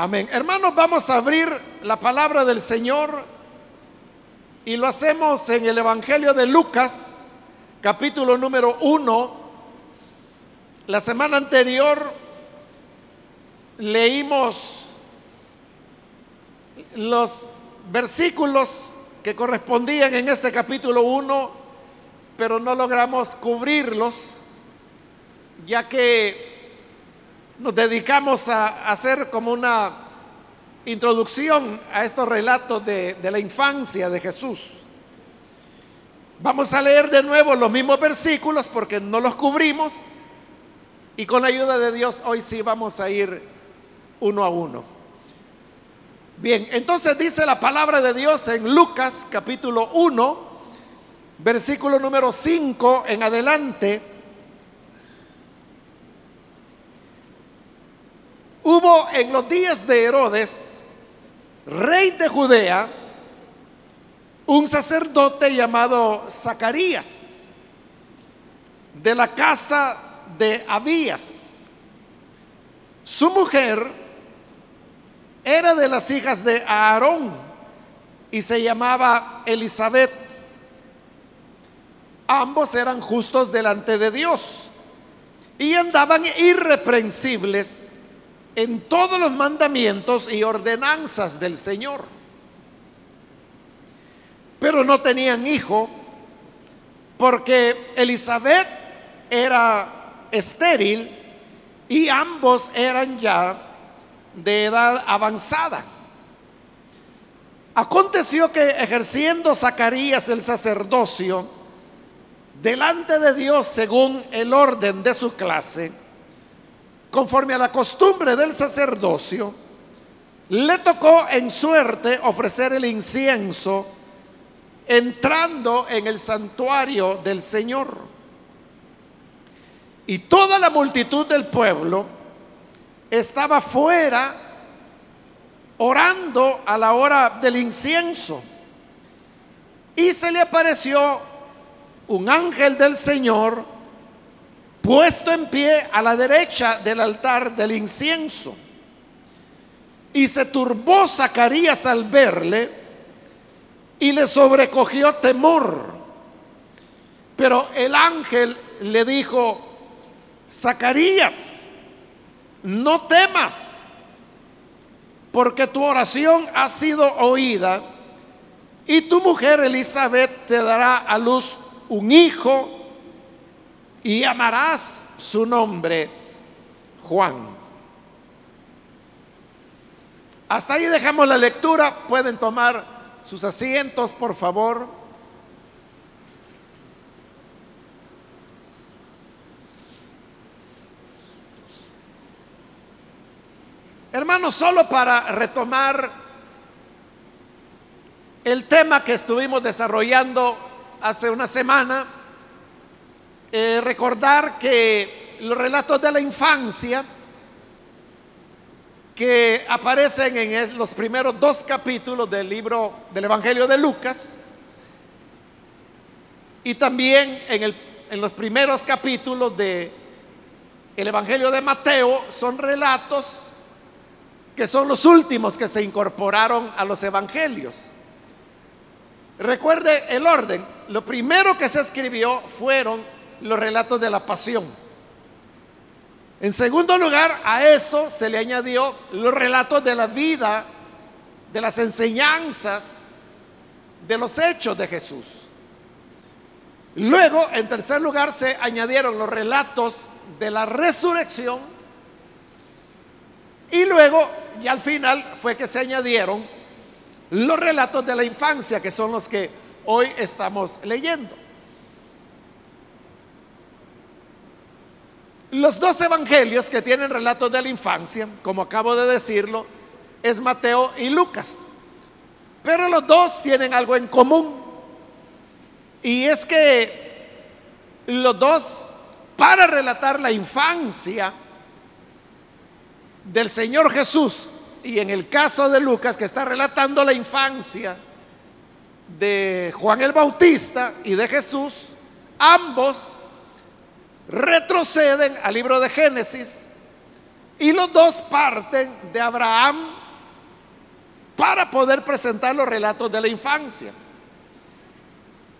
Amén. Hermanos, vamos a abrir la palabra del Señor y lo hacemos en el Evangelio de Lucas, capítulo número 1. La semana anterior leímos los versículos que correspondían en este capítulo 1, pero no logramos cubrirlos, ya que nos dedicamos a hacer como una introducción a estos relatos de, la infancia de Jesús. Vamos a leer de nuevo los mismos versículos porque no los cubrimos y con la ayuda de Dios hoy sí vamos a ir uno a uno. Bien, entonces dice la palabra de Dios en Lucas capítulo 1, versículo número 5 en adelante. Hubo en los días de Herodes, rey de Judea, un sacerdote llamado Zacarías, de la casa de Abías. Su mujer era de las hijas de Aarón y se llamaba Elizabeth. Ambos eran justos delante de Dios y andaban irreprensibles en todos los mandamientos y ordenanzas del Señor. Pero no tenían hijo porque Elizabeth era estéril y ambos eran ya de edad avanzada. Aconteció que ejerciendo Zacarías el sacerdocio delante de Dios según el orden de su clase, conforme a la costumbre del sacerdocio, le tocó en suerte ofrecer el incienso entrando en el santuario del Señor. Y toda la multitud del pueblo estaba fuera orando a la hora del incienso. Y se le apareció un ángel del Señor puesto en pie a la derecha del altar del incienso. Y se turbó Zacarías al verle y le sobrecogió temor. Pero el ángel le dijo, Zacarías, no temas, porque tu oración ha sido oída y tu mujer Elizabeth te dará a luz un hijo y llamarás su nombre Juan. Hasta ahí dejamos la lectura. Pueden tomar sus asientos, por favor. Hermanos, solo para retomar el tema que estuvimos desarrollando hace una semana, eh, recordar que los relatos de la infancia que aparecen en los primeros dos capítulos del libro del Evangelio de Lucas y también en, el, en los primeros capítulos del el Evangelio de Mateo son relatos que son los últimos que se incorporaron a los evangelios. Recuerde el orden. Lo primero que se escribió fueron los relatos de la pasión. En segundo lugar, a eso se le añadió los relatos de la vida, de las enseñanzas, de los hechos de Jesús. Luego, en tercer lugar, se añadieron los relatos de la resurrección y luego, y al final, fue que se añadieron los relatos de la infancia, que son los que hoy estamos leyendo. Los dos evangelios que tienen relatos de la infancia, como acabo de decirlo, es Mateo y Lucas. Pero los dos tienen algo en común. Y es que los dos, para relatar la infancia, del Señor Jesús y en el caso de Lucas que está relatando la infancia de Juan el Bautista y de Jesús, ambos retroceden al libro de Génesis Y los dos parten de Abraham para poder presentar los relatos de la infancia.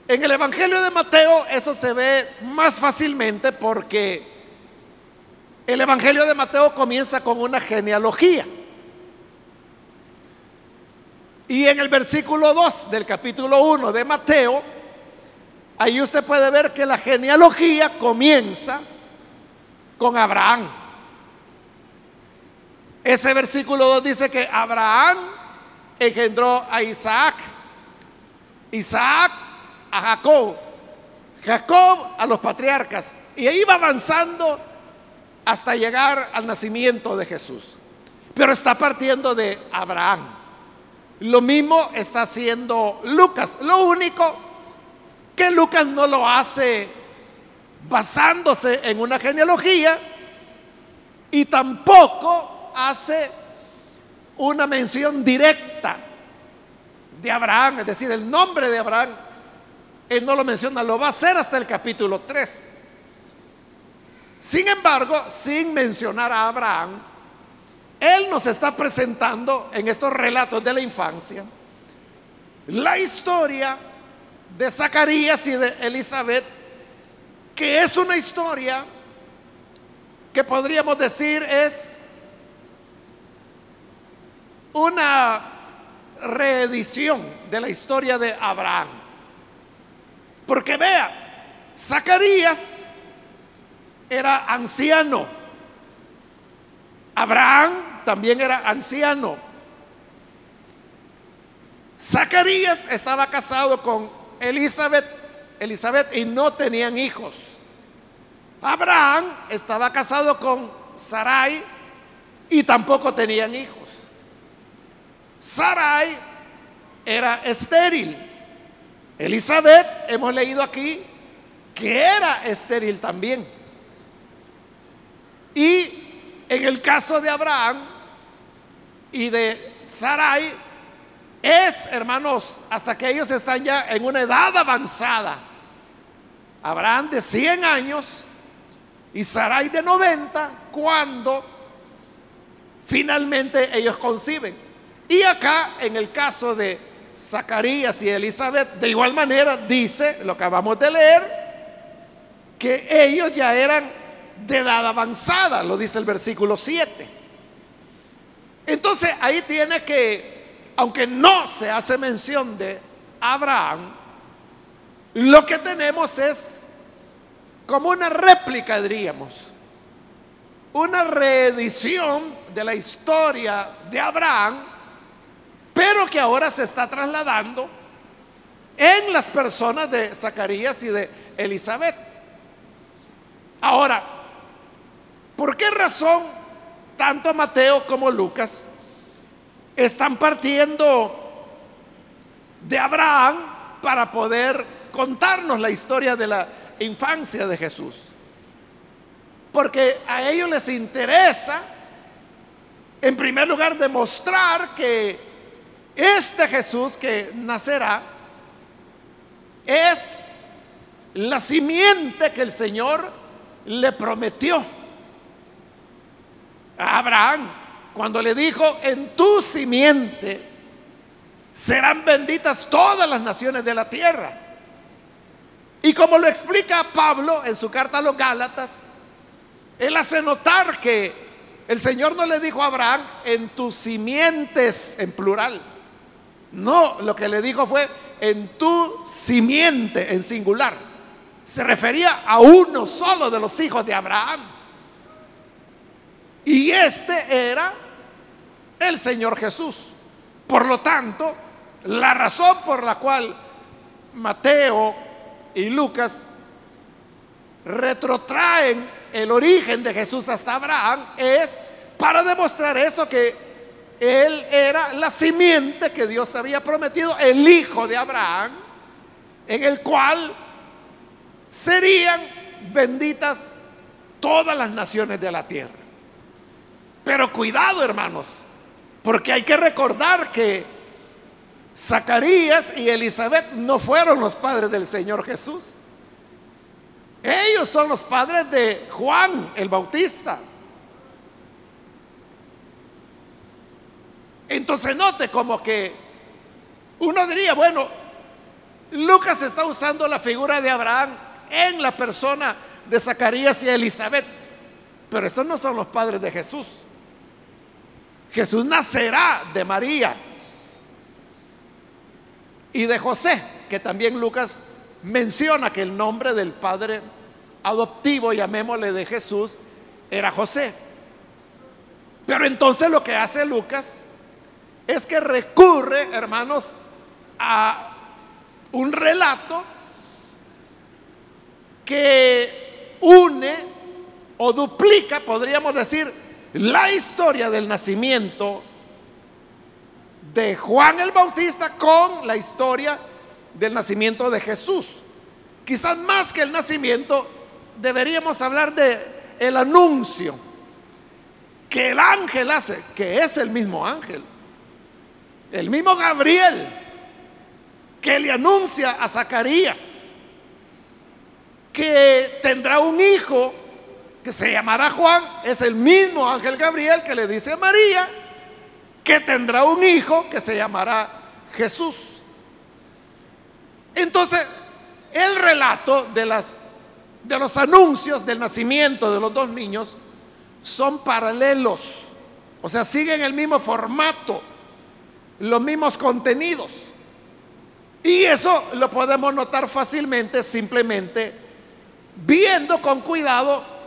En el Evangelio de Mateo eso se ve más fácilmente porque el Evangelio de Mateo comienza con una genealogía. Y en el versículo 2 del capítulo 1 de Mateo, ahí usted puede ver que la genealogía comienza con Abraham. Ese versículo 2 dice que Abraham engendró a Isaac, Isaac a Jacob, Jacob a los patriarcas, y ahí va avanzando hasta llegar al nacimiento de Jesús. Pero está partiendo de Abraham. Lo mismo está haciendo Lucas. Lo único que Lucas no lo hace basándose en una genealogía y tampoco hace una mención directa de Abraham, es decir, el nombre de Abraham. Él no lo menciona, lo va a hacer hasta el capítulo 3. Sin embargo, sin mencionar a Abraham, él nos está presentando en estos relatos de la infancia la historia de Zacarías y de Elizabeth, que es una historia que podríamos decir es una reedición de la historia de Abraham. Porque vea, Zacarías era anciano. Abraham también era anciano. Zacarías estaba casado con Elizabeth, Elizabeth y no tenían hijos. Abraham estaba casado con Sarai y tampoco tenían hijos. Sarai era estéril. Elizabeth, hemos leído aquí, que era estéril también. Y en el caso de Abraham, y de Sarai es, hermanos, hasta que ellos están ya en una edad avanzada. Abraham de 100 años y Sarai de 90 cuando finalmente ellos conciben. Y acá, en el caso de Zacarías y Elizabeth, de igual manera dice, lo acabamos de leer, que ellos ya eran de edad avanzada, lo dice el versículo 7. Entonces ahí tiene que, aunque no se hace mención de Abraham, lo que tenemos es como una réplica, diríamos, una reedición de la historia de Abraham, pero que ahora se está trasladando en las personas de Zacarías y de Elizabeth. Ahora, ¿por qué razón tanto Mateo como Lucas están partiendo de Abraham para poder contarnos la historia de la infancia de Jesús. Porque a ellos les interesa, en primer lugar, demostrar que este Jesús que nacerá es la simiente que el Señor le prometió a Abraham cuando le dijo, en tu simiente serán benditas todas las naciones de la tierra. Y como lo explica Pablo en su carta a los Gálatas, él hace notar que el Señor no le dijo a Abraham, en tus simientes en plural. No, lo que le dijo fue, en tu simiente en singular. Se refería a uno solo de los hijos de Abraham. Y este era el Señor Jesús. Por lo tanto, la razón por la cual Mateo y Lucas retrotraen el origen de Jesús hasta Abraham es para demostrar eso que él era la simiente que Dios había prometido, el hijo de Abraham, en el cual serían benditas todas las naciones de la tierra. Pero cuidado, hermanos, porque hay que recordar que Zacarías y Elizabeth no fueron los padres del Señor Jesús. Ellos son los padres de Juan el Bautista. Entonces note como que uno diría, bueno, Lucas está usando la figura de Abraham en la persona de Zacarías y Elizabeth, pero estos no son los padres de Jesús. Jesús nacerá de María y de José, que también Lucas menciona que el nombre del padre adoptivo, llamémosle de Jesús, era José. Pero entonces lo que hace Lucas es que recurre, hermanos, a un relato que une o duplica, podríamos decir, la historia del nacimiento de Juan el Bautista con la historia del nacimiento de Jesús. Quizás más que el nacimiento, deberíamos hablar de el anuncio que el ángel hace, que es el mismo ángel. El mismo Gabriel que le anuncia a Zacarías que tendrá un hijo que se llamará Juan, es el mismo ángel Gabriel que le dice a María que tendrá un hijo que se llamará Jesús. Entonces, el relato de, las, de los anuncios del nacimiento de los dos niños son paralelos, o sea, siguen el mismo formato los mismos contenidos. Y eso lo podemos notar fácilmente simplemente viendo con cuidado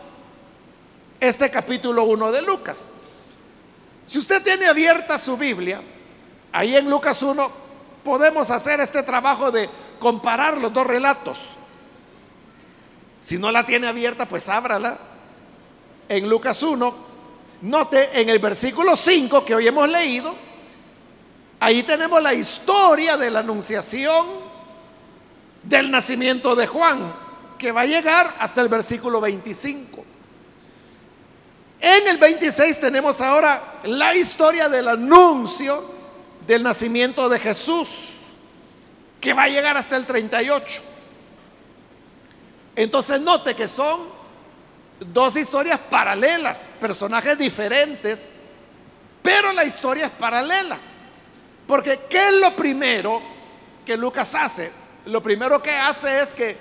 este capítulo 1 de Lucas. Si usted tiene abierta su Biblia, ahí en Lucas 1 podemos hacer este trabajo de comparar los dos relatos. Si no la tiene abierta, pues ábrala. En Lucas 1, note en el versículo 5 que hoy hemos leído, Ahí tenemos la historia de la anunciación del nacimiento de Juan, que va a llegar hasta el versículo 25. En el 26 tenemos ahora la historia del anuncio del nacimiento de Jesús, que va a llegar hasta el 38. Entonces note que son dos historias paralelas, personajes diferentes, pero la historia es paralela. Porque ¿qué es lo primero que Lucas hace? Lo primero que hace es que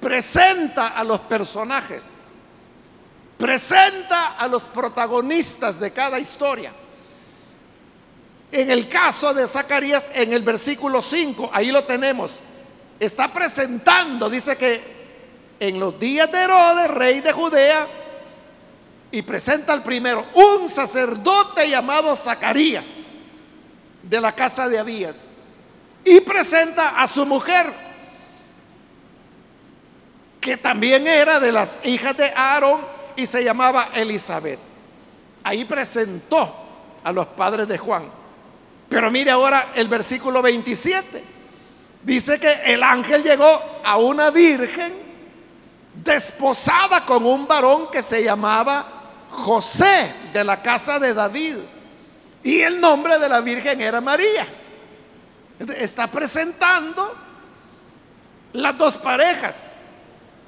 presenta a los personajes, presenta a los protagonistas de cada historia. En el caso de Zacarías, en el versículo 5, ahí lo tenemos, está presentando, dice que en los días de Herodes, rey de Judea, y presenta al primero, un sacerdote llamado Zacarías de la casa de Abías y presenta a su mujer, que también era de las hijas de Aarón y se llamaba Elizabeth. Ahí presentó a los padres de Juan. Pero mire ahora el versículo 27. Dice que el ángel llegó a una virgen desposada con un varón que se llamaba José de la casa de David. Y el nombre de la Virgen era María. Está presentando las dos parejas.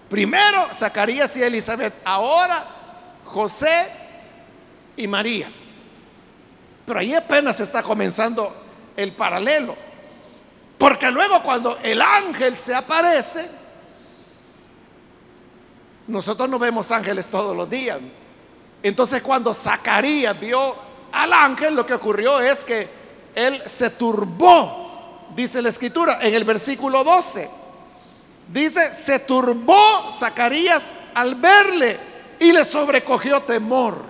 Primero Zacarías y Elizabeth. Ahora José y María. Pero ahí apenas está comenzando el paralelo. Porque luego cuando el ángel se aparece, nosotros no vemos ángeles todos los días. Entonces cuando Zacarías vio al ángel lo que ocurrió es que él se turbó, dice la escritura en el versículo 12. Dice, se turbó Zacarías al verle y le sobrecogió temor.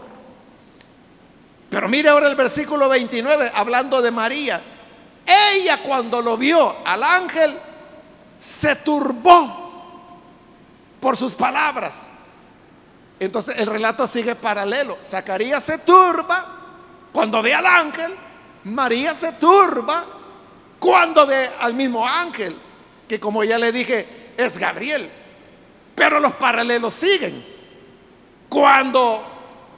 Pero mire ahora el versículo 29, hablando de María. Ella cuando lo vio al ángel, se turbó por sus palabras. Entonces el relato sigue paralelo. Zacarías se turba cuando ve al ángel, María se turba cuando ve al mismo ángel, que como ya le dije, es Gabriel. Pero los paralelos siguen. Cuando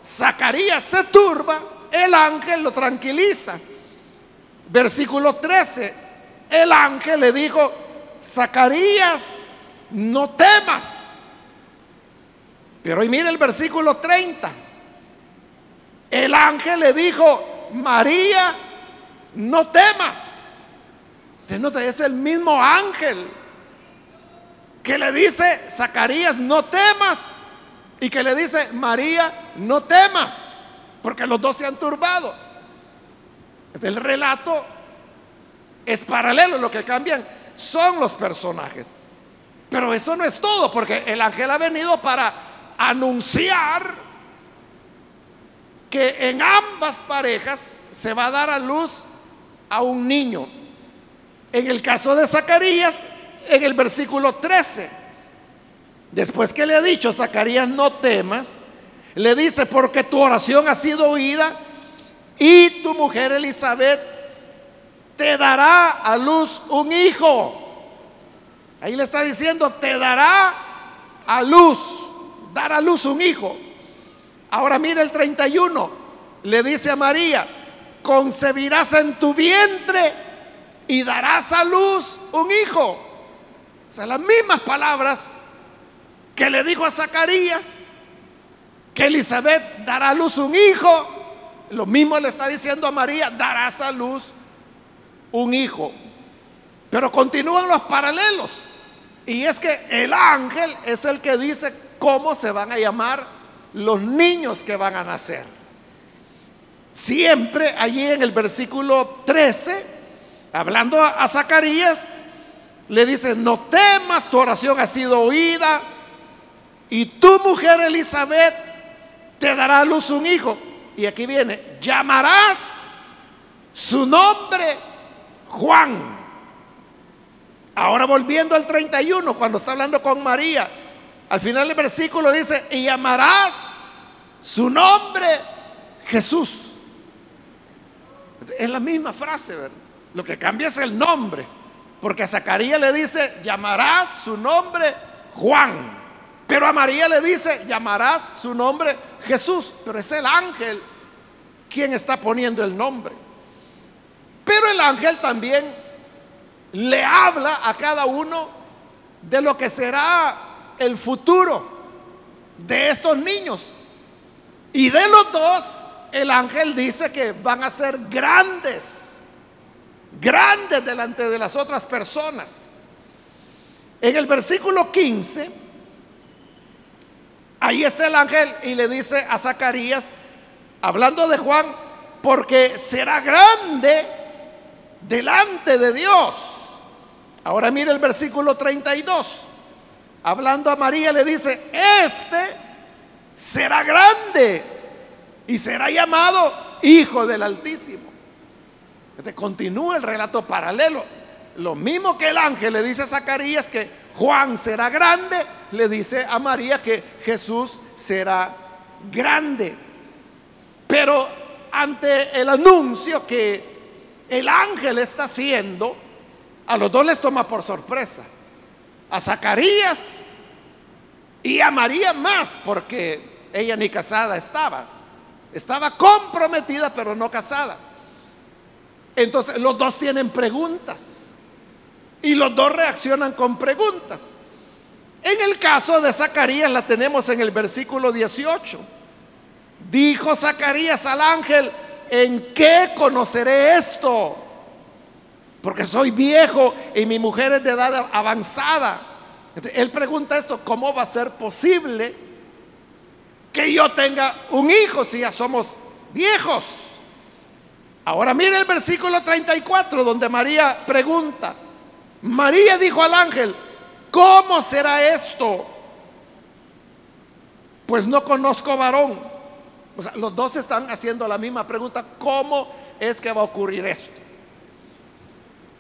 Zacarías se turba, el ángel lo tranquiliza. Versículo 13, el ángel le dijo, Zacarías, no temas. Pero hoy mire el versículo 30. El ángel le dijo, María, no temas. es el mismo ángel que le dice, Zacarías, no temas. Y que le dice, María, no temas, porque los dos se han turbado. El relato es paralelo, lo que cambian son los personajes. Pero eso no es todo, porque el ángel ha venido para anunciar que en ambas parejas se va a dar a luz a un niño. En el caso de Zacarías, en el versículo 13, después que le ha dicho, Zacarías, no temas, le dice, porque tu oración ha sido oída y tu mujer Elizabeth te dará a luz un hijo. Ahí le está diciendo, te dará a luz, dar a luz un hijo. Ahora mira el 31, le dice a María, concebirás en tu vientre y darás a luz un hijo. O sea, las mismas palabras que le dijo a Zacarías, que Elizabeth dará a luz un hijo, lo mismo le está diciendo a María, darás a luz un hijo. Pero continúan los paralelos. Y es que el ángel es el que dice cómo se van a llamar los niños que van a nacer. Siempre allí en el versículo 13, hablando a, Zacarías, le dice, no temas, tu oración ha sido oída y tu mujer Elizabeth te dará a luz un hijo. Y aquí viene, llamarás su nombre Juan. Ahora volviendo al 31, cuando está hablando con María, al final del versículo dice, y llamarás su nombre Jesús. Es la misma frase. Lo que cambia es el nombre. Porque a Zacarías le dice, llamarás su nombre Juan. Pero a María le dice, llamarás su nombre Jesús. Pero es el ángel quien está poniendo el nombre. Pero el ángel también le habla a cada uno de lo que será el futuro de estos niños. Y de los dos, el ángel dice que van a ser grandes, grandes delante de las otras personas. En el versículo 15, ahí está el ángel y le dice a Zacarías, hablando de Juan, porque será grande delante de Dios. Ahora mire el versículo 32. Hablando a María le dice, este será grande y será llamado Hijo del Altísimo. Este continúa el relato paralelo. Lo mismo que el ángel le dice a Zacarías que Juan será grande, le dice a María que Jesús será grande. Pero ante el anuncio que el ángel está haciendo, a los dos les toma por sorpresa. A Zacarías y a María más, porque ella ni casada estaba. Estaba comprometida, pero no casada. Entonces los dos tienen preguntas. Y los dos reaccionan con preguntas. En el caso de Zacarías la tenemos en el versículo 18. Dijo Zacarías al ángel, ¿en qué conoceré esto? Porque soy viejo y mi mujer es de edad avanzada. Él pregunta esto, ¿cómo va a ser posible que yo tenga un hijo si ya somos viejos? Ahora mire el versículo 34 donde María pregunta. María dijo al ángel, ¿cómo será esto? Pues no conozco varón los dos están haciendo la misma pregunta, ¿cómo es que va a ocurrir esto?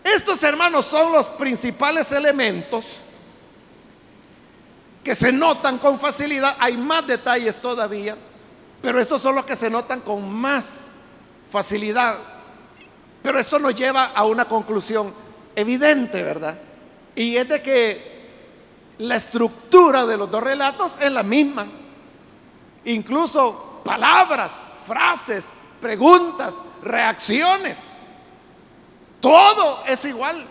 Estos hermanos son los principales elementos que se notan con facilidad. Hay más detalles todavía, pero estos son los que se notan con más facilidad. Pero esto nos lleva a una conclusión evidente, ¿verdad? Y es de que la estructura de los dos relatos es la misma. Incluso palabras, frases, preguntas, reacciones. Todo es igual.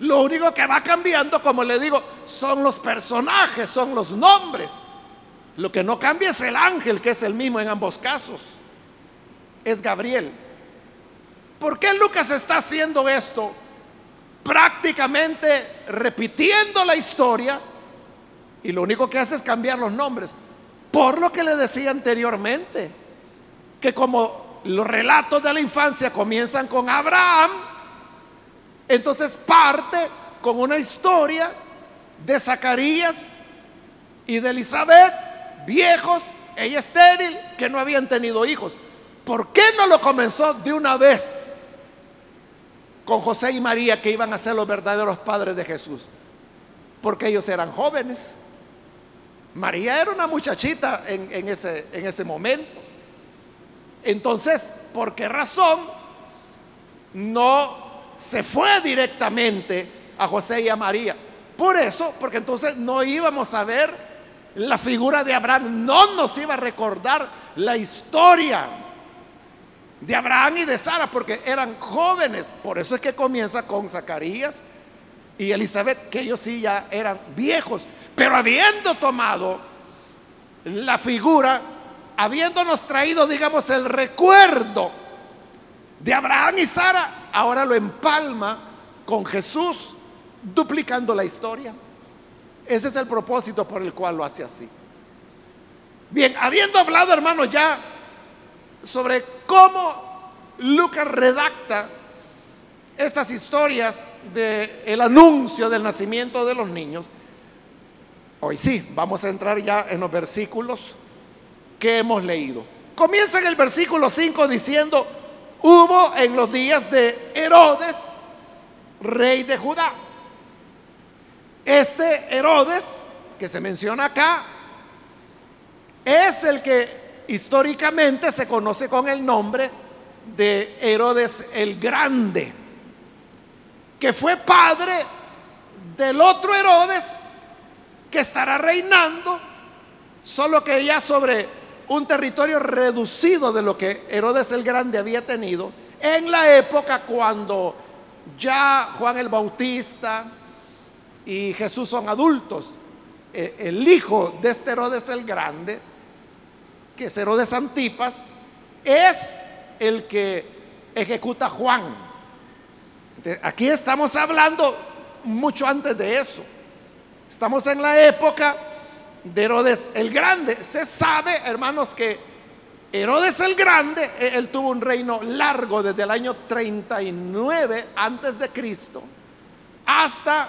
Lo único que va cambiando, como le digo, son los personajes, son los nombres. Lo que no cambia es el ángel, que es el mismo en ambos casos. Es Gabriel. ¿por qué Lucas está haciendo esto? Prácticamente repitiendo la historia y lo único que hace es cambiar los nombres. Por lo que le decía anteriormente, que como los relatos de la infancia comienzan con Abraham, entonces parte con una historia de Zacarías y de Elizabeth, viejos, ella estéril, que no habían tenido hijos. ¿Por qué no lo comenzó de una vez con José y María, que iban a ser los verdaderos padres de Jesús? Porque ellos eran jóvenes. María era una muchachita en, ese, en ese momento. Entonces, ¿por qué razón no se fue directamente a José y a María? Por eso, porque entonces no íbamos a ver la figura de Abraham, no nos iba a recordar la historia de Abraham y de Sara, porque eran jóvenes. Por eso es que comienza con Zacarías y Elizabeth, que ellos sí ya eran viejos, pero habiendo tomado la figura, habiéndonos traído, digamos, el recuerdo de Abraham y Sara, ahora lo empalma con Jesús, duplicando la historia. Ese es el propósito por el cual lo hace así. Bien, habiendo hablado, hermanos, ya sobre cómo Lucas redacta estas historias del el anuncio del nacimiento de los niños, hoy sí, vamos a entrar ya en los versículos que hemos leído. Comienza en el versículo 5 diciendo, hubo en los días de Herodes, rey de Judá. Este Herodes, que se menciona acá, es el que históricamente se conoce con el nombre de Herodes el Grande, que fue padre del otro Herodes que estará reinando, solo que ya sobre un territorio reducido de lo que Herodes el Grande había tenido en la época cuando ya Juan el Bautista y Jesús son adultos. E, el hijo de este Herodes el Grande que es Herodes Antipas, es el que ejecuta Juan. aquí estamos hablando mucho antes de eso. Estamos en la época de Herodes el Grande. Se sabe, hermanos, que Herodes el Grande, e, él tuvo un reino largo desde el año 39 antes de Cristo hasta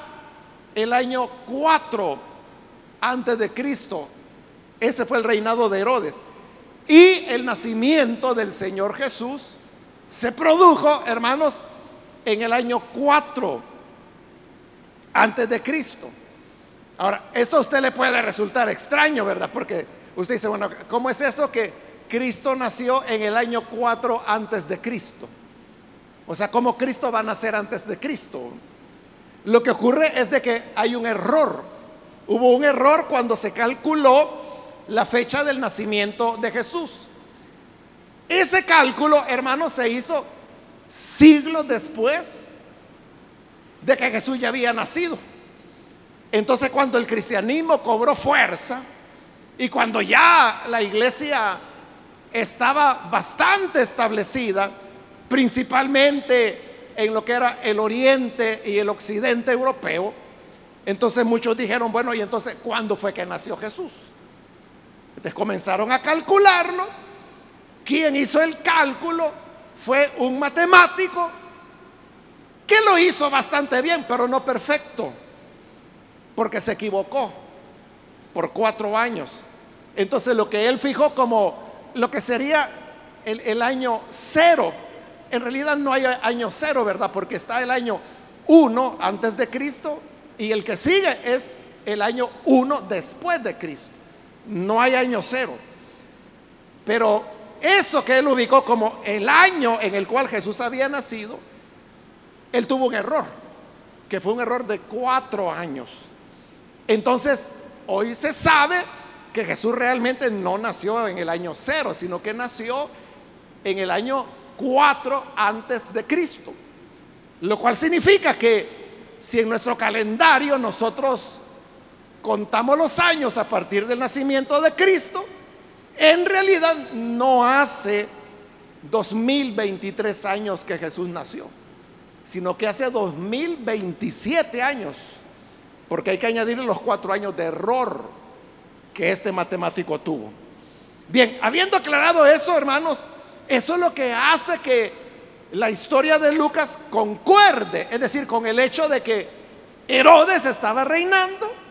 el año 4 antes de Cristo. Ese fue el reinado de Herodes. Y el nacimiento del Señor Jesús se produjo, hermanos, en el año 4 antes de Cristo. Ahora, esto a usted le puede resultar extraño, ¿verdad? Porque usted dice, bueno, ¿cómo es eso que Cristo nació en el año 4 antes de Cristo? O sea, ¿cómo Cristo va a nacer antes de Cristo? Lo que ocurre es de que hay un error. Hubo un error cuando se calculó la fecha del nacimiento de Jesús. Ese cálculo, hermanos, se hizo siglos después de que Jesús ya había nacido. Entonces cuando el cristianismo cobró fuerza y cuando ya la iglesia estaba bastante establecida, principalmente en lo que era el oriente y el occidente europeo, entonces muchos dijeron, bueno, ¿y entonces cuándo fue que nació Jesús? Entonces comenzaron a calcularlo. Quien hizo el cálculo fue un matemático que lo hizo bastante bien, pero no perfecto, porque se equivocó por cuatro años. Entonces lo que él fijó como lo que sería el, el año cero, en realidad no hay año cero, ¿verdad? Porque está el año uno antes de Cristo y el que sigue es el año uno después de Cristo no hay año cero. Pero eso que él ubicó como el año en el cual Jesús había nacido, él tuvo un error, que fue un error de cuatro años. Entonces, hoy se sabe que Jesús realmente no nació en el año cero, sino que nació en el año cuatro antes de Cristo. Lo cual significa que si en nuestro calendario nosotros contamos los años a partir del nacimiento de Cristo, en realidad no hace 2023 años que Jesús nació, sino que hace 2027 años, porque hay que añadir los cuatro años de error que este matemático tuvo. Bien, habiendo aclarado eso, hermanos, eso es lo que hace que la historia de Lucas concuerde, es decir, con el hecho de que Herodes estaba reinando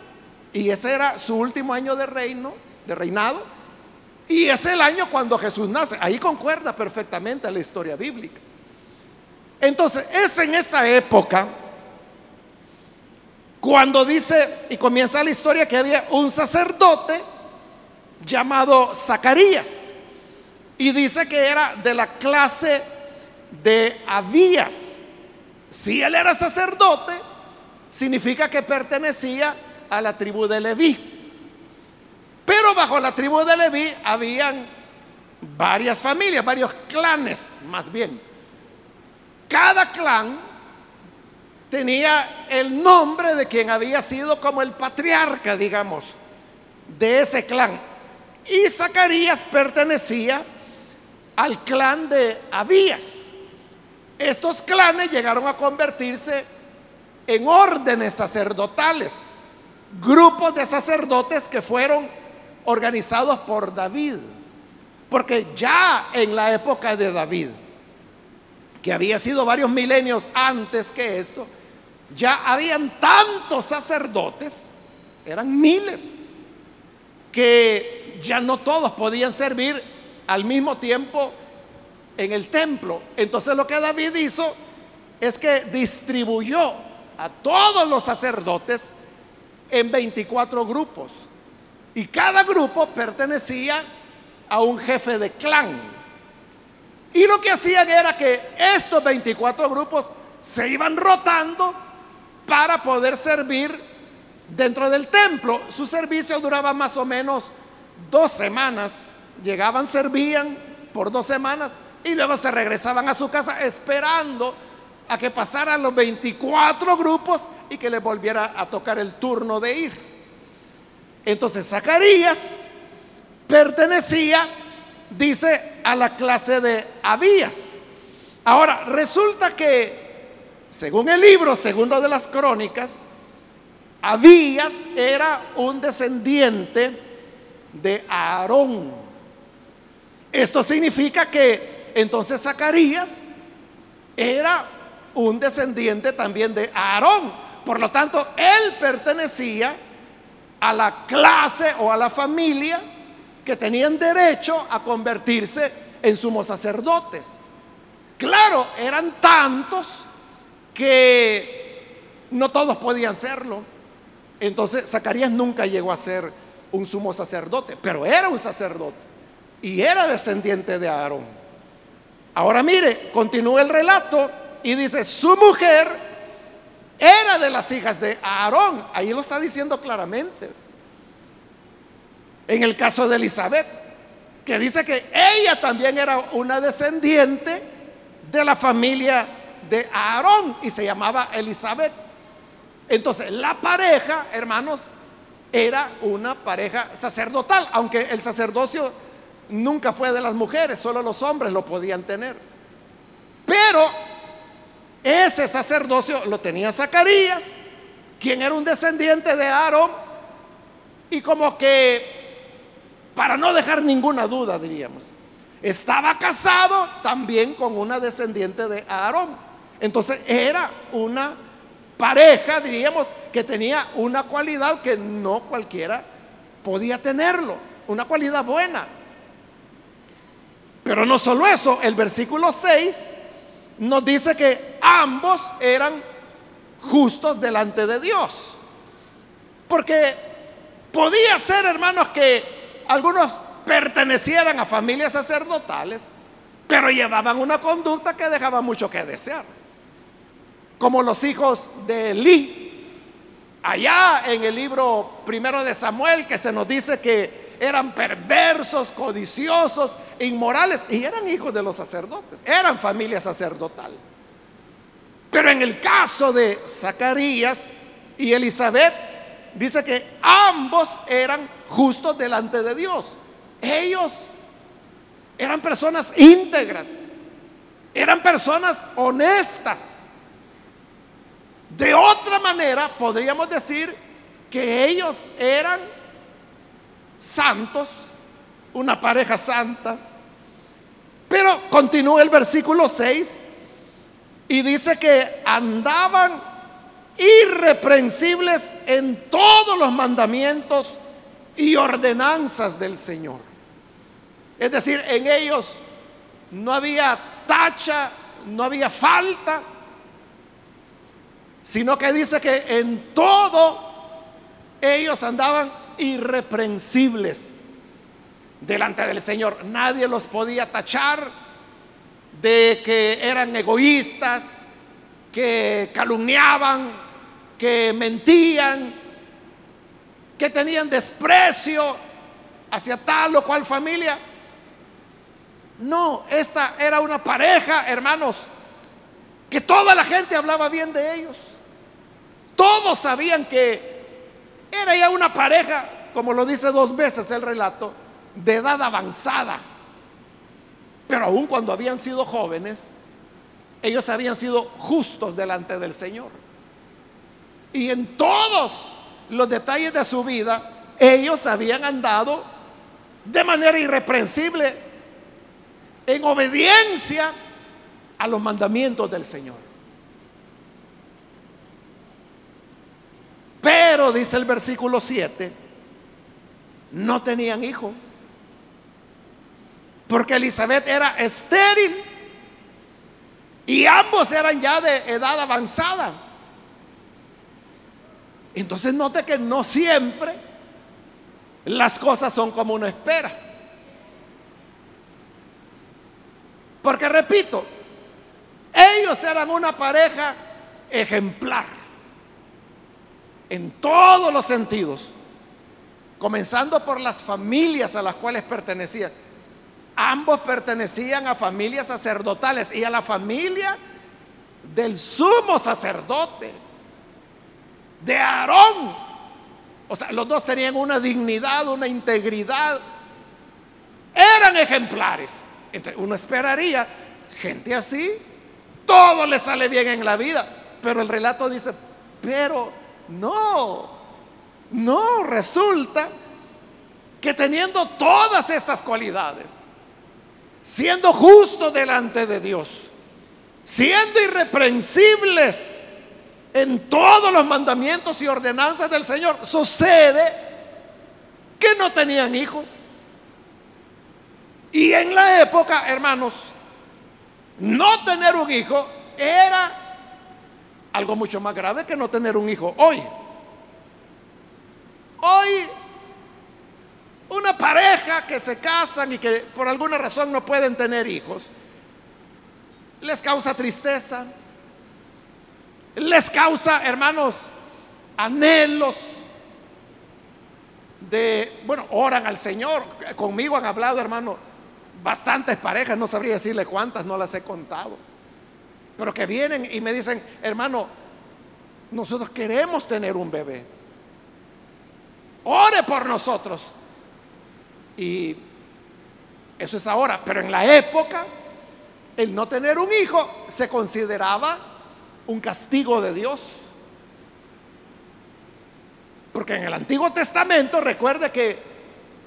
y ese era su último año de reino, de reinado, y es el año cuando Jesús nace. Ahí concuerda perfectamente la historia bíblica. Entonces, es en esa época cuando dice y comienza la historia que había un sacerdote llamado Zacarías. Y dice que era de la clase de Abías. Si él era sacerdote, significa que pertenecía a la tribu de Leví. Pero bajo la tribu de Leví habían varias familias, varios clanes más bien. Cada clan tenía el nombre de quien había sido como el patriarca, digamos, de ese clan. Y Zacarías pertenecía al clan de Abías. Estos clanes llegaron a convertirse en órdenes sacerdotales, grupos de sacerdotes que fueron organizados por David. Porque ya en la época de David, que había sido varios milenios antes que esto, ya habían tantos sacerdotes, eran miles, que ya no todos podían servir al mismo tiempo en el templo. Entonces lo que David hizo es que distribuyó a todos los sacerdotes en 24 grupos. Y cada grupo pertenecía a un jefe de clan. Y lo que hacían era que estos 24 grupos se iban rotando para poder servir dentro del templo. Su servicio duraba más o menos dos semanas. Llegaban, servían por dos semanas y luego se regresaban a su casa esperando a que pasaran los 24 grupos y que les volviera a tocar el turno de ir. Entonces Zacarías pertenecía, dice, a la clase de Abías. Ahora, resulta que, según el libro segundo de las crónicas, Abías era un descendiente de Aarón. Esto significa que entonces Zacarías era un descendiente también de Aarón. Por lo tanto, él pertenecía a la clase o a la familia que tenían derecho a convertirse en sumos sacerdotes. Claro, eran tantos que no todos podían serlo. Entonces Zacarías nunca llegó a ser un sumo sacerdote, pero era un sacerdote y era descendiente de Aarón. Ahora mire, continúa el relato y dice, su mujer era de las hijas de Aarón. Ahí lo está diciendo claramente. En el caso de Elizabeth, que dice que ella también era una descendiente de la familia de Aarón y se llamaba Elizabeth. Entonces, la pareja, hermanos, era una pareja sacerdotal, aunque el sacerdocio nunca fue de las mujeres, solo los hombres lo podían tener. Pero ese sacerdocio lo tenía Zacarías, quien era un descendiente de Aarón, y como que, para no dejar ninguna duda, diríamos, estaba casado también con una descendiente de Aarón. Entonces era una pareja, diríamos, que tenía una cualidad que no cualquiera podía tenerlo, una cualidad buena. Pero no solo eso, el versículo 6 nos dice que ambos eran justos delante de Dios. Porque podía ser, hermanos, que algunos pertenecieran a familias sacerdotales, pero llevaban una conducta que dejaba mucho que desear. Como los hijos de Eli. Allá en el libro primero de Samuel, que se nos dice que eran perversos, codiciosos, inmorales, y eran hijos de los sacerdotes, eran familia sacerdotal. Pero en el caso de Zacarías y Elizabeth, dice que ambos eran justos delante de Dios. Ellos eran personas íntegras, eran personas honestas. De otra manera, podríamos decir que ellos eran santos, una pareja santa. Pero continúa el versículo 6 y dice que andaban irreprensibles en todos los mandamientos y ordenanzas del Señor. Es decir, en ellos no había tacha, no había falta, sino que dice que en todo ellos andaban irreprensibles delante del Señor. Nadie los podía tachar de que eran egoístas, que calumniaban, que mentían, que tenían desprecio hacia tal o cual familia. No, esta era una pareja, hermanos, que toda la gente hablaba bien de ellos. Todos sabían que era ya una pareja, como lo dice dos veces el relato, de edad avanzada. Pero aun cuando habían sido jóvenes, ellos habían sido justos delante del Señor. Y en todos los detalles de su vida, ellos habían andado de manera irreprensible en obediencia a los mandamientos del Señor. Dice el versículo 7, no tenían hijo. Porque Elizabeth era estéril y ambos eran ya de edad avanzada. Entonces note que no siempre las cosas son como uno espera. Porque repito, ellos eran una pareja ejemplar en todos los sentidos, comenzando por las familias a las cuales pertenecían. Ambos pertenecían a familias sacerdotales y a la familia del sumo sacerdote, de Aarón. O sea, los dos tenían una dignidad, una integridad. Eran ejemplares. Entonces uno esperaría gente así, todo le sale bien en la vida. Pero el relato dice, pero no, no, resulta que teniendo todas estas cualidades, siendo justos delante de Dios, siendo irreprensibles en todos los mandamientos y ordenanzas del Señor, sucede que no tenían hijos. Y en la época, hermanos, no tener un hijo era algo mucho más grave que no tener un hijo hoy. Hoy una pareja que se casan y que por alguna razón no pueden tener hijos, les causa tristeza, les causa, hermanos, anhelos de, bueno, oran al Señor. Conmigo han hablado, hermano, bastantes parejas, no sabría decirle cuántas, no las he contado. Pero que vienen y me dicen, hermano, nosotros queremos tener un bebé. Ore por nosotros. Y eso es ahora, pero en la época, el no tener un hijo se consideraba un castigo de Dios. Porque en el Antiguo Testamento recuerde que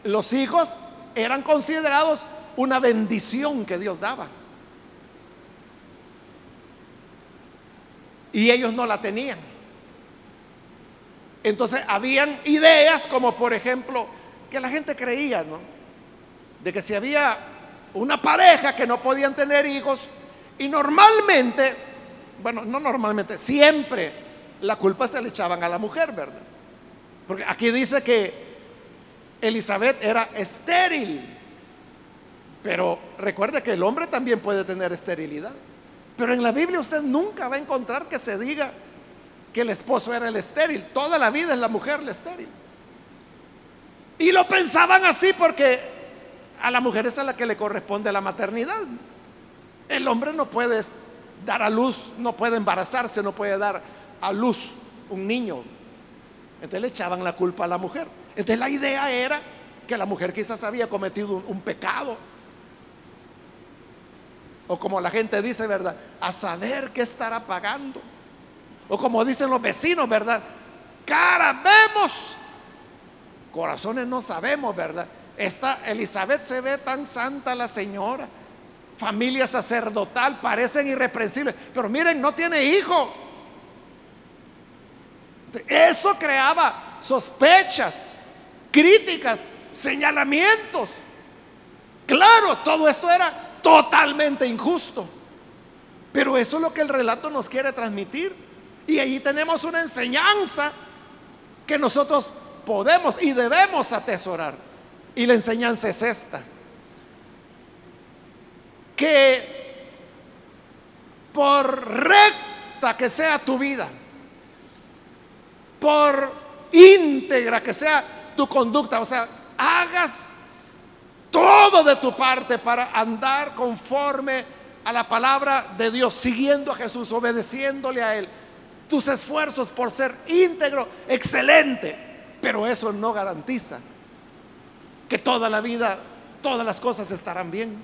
los hijos eran considerados una bendición que Dios daba. Y ellos no la tenían. Entonces habían ideas como por ejemplo que la gente creía, ¿no? De que si había una pareja que no podían tener hijos y normalmente, bueno, no normalmente, siempre la culpa se le echaban a la mujer, ¿verdad? Porque aquí dice que Elizabeth era estéril, pero recuerde que el hombre también puede tener esterilidad. Pero en la Biblia usted nunca va a encontrar que se diga que el esposo era el estéril. Toda la vida es la mujer la estéril. Y lo pensaban así porque a la mujer es a la que le corresponde la maternidad. El hombre no puede dar a luz, no puede embarazarse, no puede dar a luz un niño. Entonces le echaban la culpa a la mujer. Entonces la idea era que la mujer quizás había cometido un, pecado O como la gente dice, ¿verdad? A saber qué estará pagando. O como dicen los vecinos, ¿verdad? Cara vemos, corazones no sabemos, ¿verdad? Esta Elizabeth se ve tan santa la señora, familia sacerdotal, parecen irreprensibles, pero miren, no tiene hijo. Eso creaba sospechas, críticas, señalamientos. Claro, todo esto era totalmente injusto. Pero eso es lo que el relato nos quiere transmitir. Y ahí tenemos una enseñanza que nosotros podemos y debemos atesorar. Y la enseñanza es esta. Que por recta que sea tu vida, por íntegra que sea tu conducta, o sea, hagas todo de tu parte para andar conforme a la palabra de Dios, siguiendo a Jesús, obedeciéndole a Él. Tus esfuerzos por ser íntegro, excelente, pero eso no garantiza que toda la vida, todas las cosas estarán bien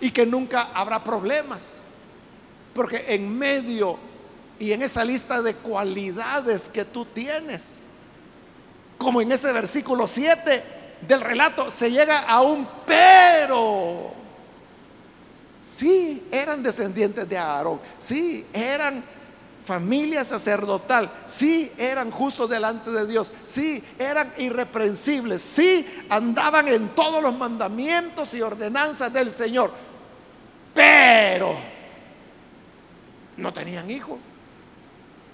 y que nunca habrá problemas. Porque en medio y en esa lista de cualidades que tú tienes, como en ese versículo 7, del relato se llega a un pero. Sí, eran descendientes de Aarón. Sí, eran familia sacerdotal. Sí, eran justos delante de Dios. Sí, eran irreprensibles. Sí, andaban en todos los mandamientos y ordenanzas del Señor. Pero no tenían hijos.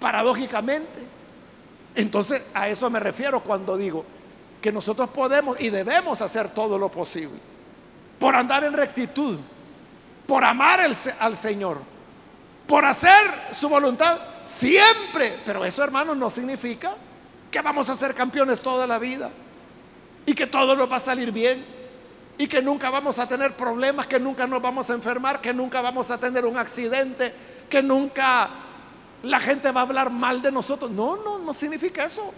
Paradójicamente. Entonces, a eso me refiero cuando digo, que nosotros podemos y debemos hacer todo lo posible por andar en rectitud, por amar al Señor, por hacer su voluntad siempre. Pero eso, hermanos, no significa que vamos a ser campeones toda la vida y que todo nos va a salir bien y que nunca vamos a tener problemas, que nunca nos vamos a enfermar, que nunca vamos a tener un accidente, que nunca la gente va a hablar mal de nosotros. No, no, no significa eso.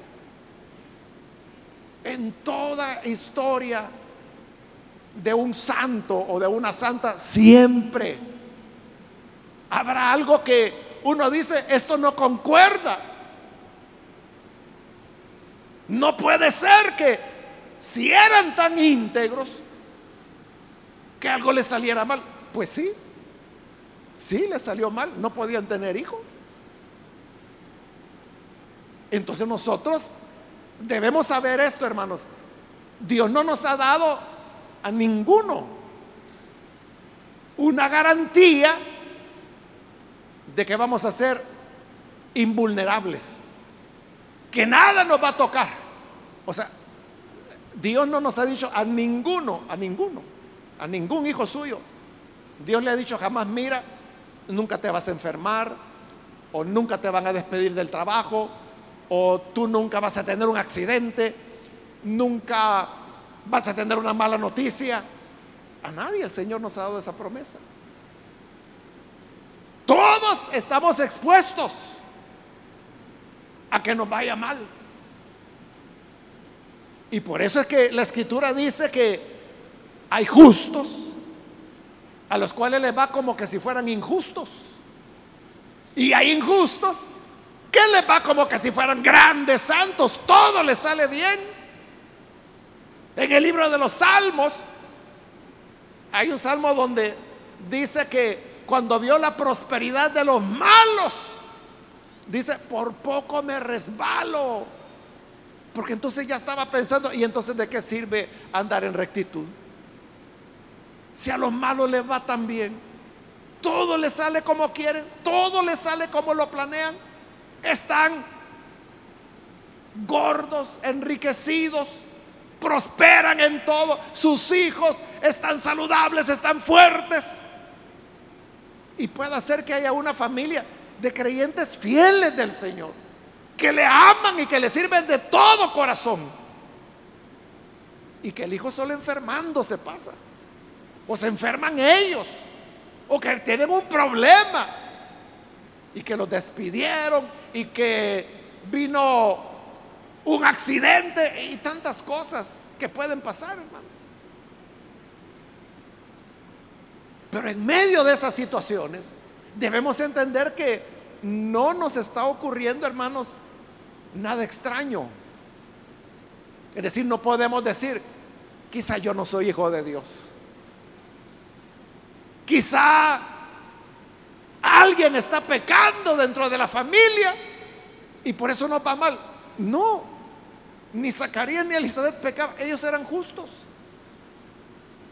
En toda historia de un santo o de una santa, siempre habrá algo que uno dice, esto no concuerda. No puede ser que si eran tan íntegros, que algo les saliera mal. Pues sí, sí les salió mal, no podían tener hijos. Entonces nosotros Debemos saber esto, hermanos. Dios no nos ha dado a ninguno una garantía de que vamos a ser invulnerables, que nada nos va a tocar. O sea, Dios no nos ha dicho a ninguno, a ninguno, a ningún hijo suyo. Dios le ha dicho jamás, mira, nunca te vas a enfermar o nunca te van a despedir del trabajo o tú nunca vas a tener un accidente, nunca vas a tener una mala noticia. A nadie el Señor nos ha dado esa promesa. Todos estamos expuestos a que nos vaya mal. Y por eso es que la escritura dice que hay justos a los cuales les va como que si fueran injustos. Y hay injustos ¿Qué les va como que si fueran grandes santos? Todo les sale bien. En el libro de los Salmos hay un salmo donde dice que cuando vio la prosperidad de los malos, dice, por poco me resbalo. Porque entonces ya estaba pensando, ¿y entonces de qué sirve andar en rectitud? Si a los malos les va tan bien, todo les sale como quieren, todo les sale como lo planean están gordos, enriquecidos, prosperan en todo, sus hijos están saludables, están fuertes. Y puede ser que haya una familia de creyentes fieles del Señor, que le aman y que le sirven de todo corazón. Y que el hijo solo enfermando se pasa. O se enferman ellos. O que tienen un problema y que los despidieron y que vino un accidente y tantas cosas que pueden pasar, hermano. Pero en medio de esas situaciones debemos entender que no nos está ocurriendo, hermanos, nada extraño. Es decir, no podemos decir, quizá yo no soy hijo de Dios. Quizá alguien está pecando dentro de la familia y por eso no va mal. No, ni Zacarías ni Elizabeth pecaban, ellos eran justos,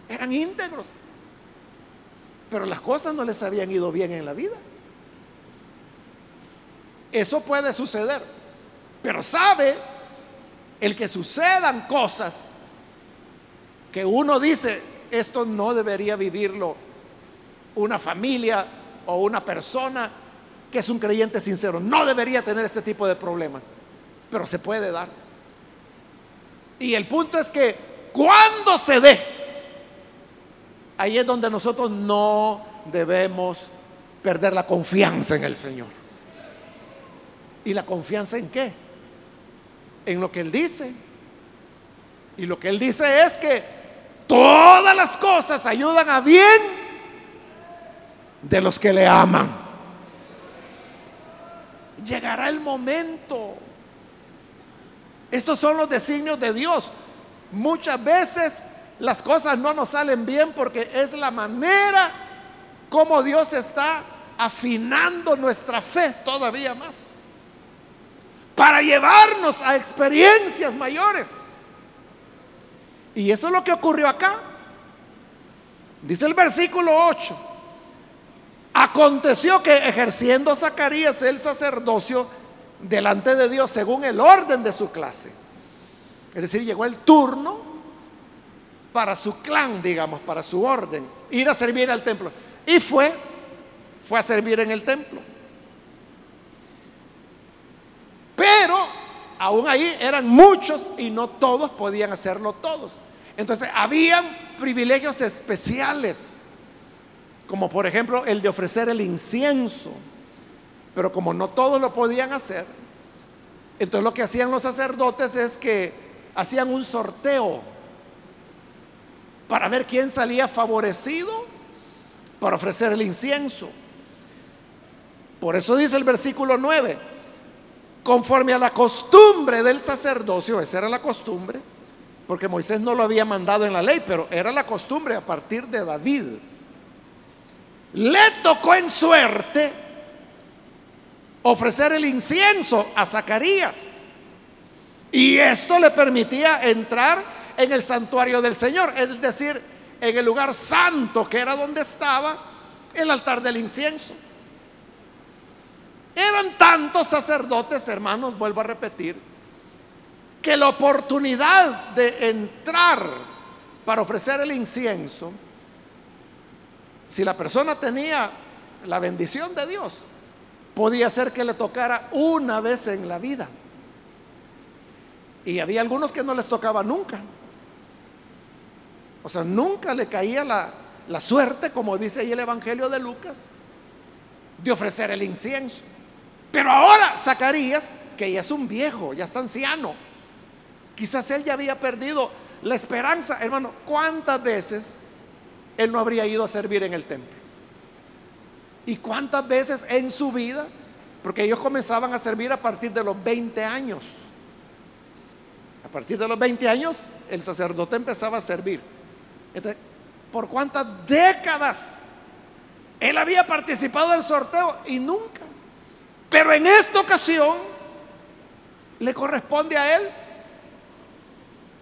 eran íntegros, pero las cosas no les habían ido bien en la vida. Eso puede suceder, pero sabe el que sucedan cosas que uno dice, esto no debería vivirlo una familia o una persona que es un creyente sincero. No debería tener este tipo de problemas, pero se puede dar. Y el punto es que cuando se dé, ahí es donde nosotros no debemos perder la confianza en el Señor. ¿Y la confianza en qué? En lo que Él dice. Y lo que Él dice es que todas las cosas ayudan a bien de los que le aman. Llegará el momento. Estos son los designios de Dios. Muchas veces las cosas no nos salen bien porque es la manera como Dios está afinando nuestra fe todavía más. Para llevarnos a experiencias mayores. Y eso es lo que ocurrió acá. Dice el versículo 8. Aconteció que ejerciendo Zacarías el sacerdocio delante de Dios según el orden de su clase, es decir, llegó el turno para su clan, digamos, para su orden, ir a servir al templo. Y fue, fue a servir en el templo. Pero aún ahí eran muchos y no todos podían hacerlo todos. Entonces, habían privilegios especiales como por ejemplo el de ofrecer el incienso. Pero como no todos lo podían hacer, entonces lo que hacían los sacerdotes es que hacían un sorteo para ver quién salía favorecido para ofrecer el incienso. Por eso dice el versículo 9, conforme a la costumbre del sacerdocio, esa era la costumbre, porque Moisés no lo había mandado en la ley, pero era la costumbre a partir de David le tocó en suerte ofrecer el incienso a Zacarías. Y esto le permitía entrar en el santuario del Señor, es decir, en el lugar santo que era donde estaba el altar del incienso. Eran tantos sacerdotes, hermanos, vuelvo a repetir, que la oportunidad de entrar para ofrecer el incienso si la persona tenía la bendición de Dios, podía ser que le tocara una vez en la vida. Y había algunos que no les tocaba nunca. O sea, nunca le caía la, la suerte, como dice ahí el Evangelio de Lucas, de ofrecer el incienso. Pero ahora Zacarías, que ya es un viejo, ya está anciano, quizás él ya había perdido la esperanza. Hermano, ¿cuántas veces él no habría ido a servir en el templo. ¿Y cuántas veces en su vida? Porque ellos comenzaban a servir a partir de los 20 años. A partir de los 20 años el sacerdote empezaba a servir. Entonces, ¿por cuántas décadas él había participado del sorteo y nunca? Pero en esta ocasión le corresponde a él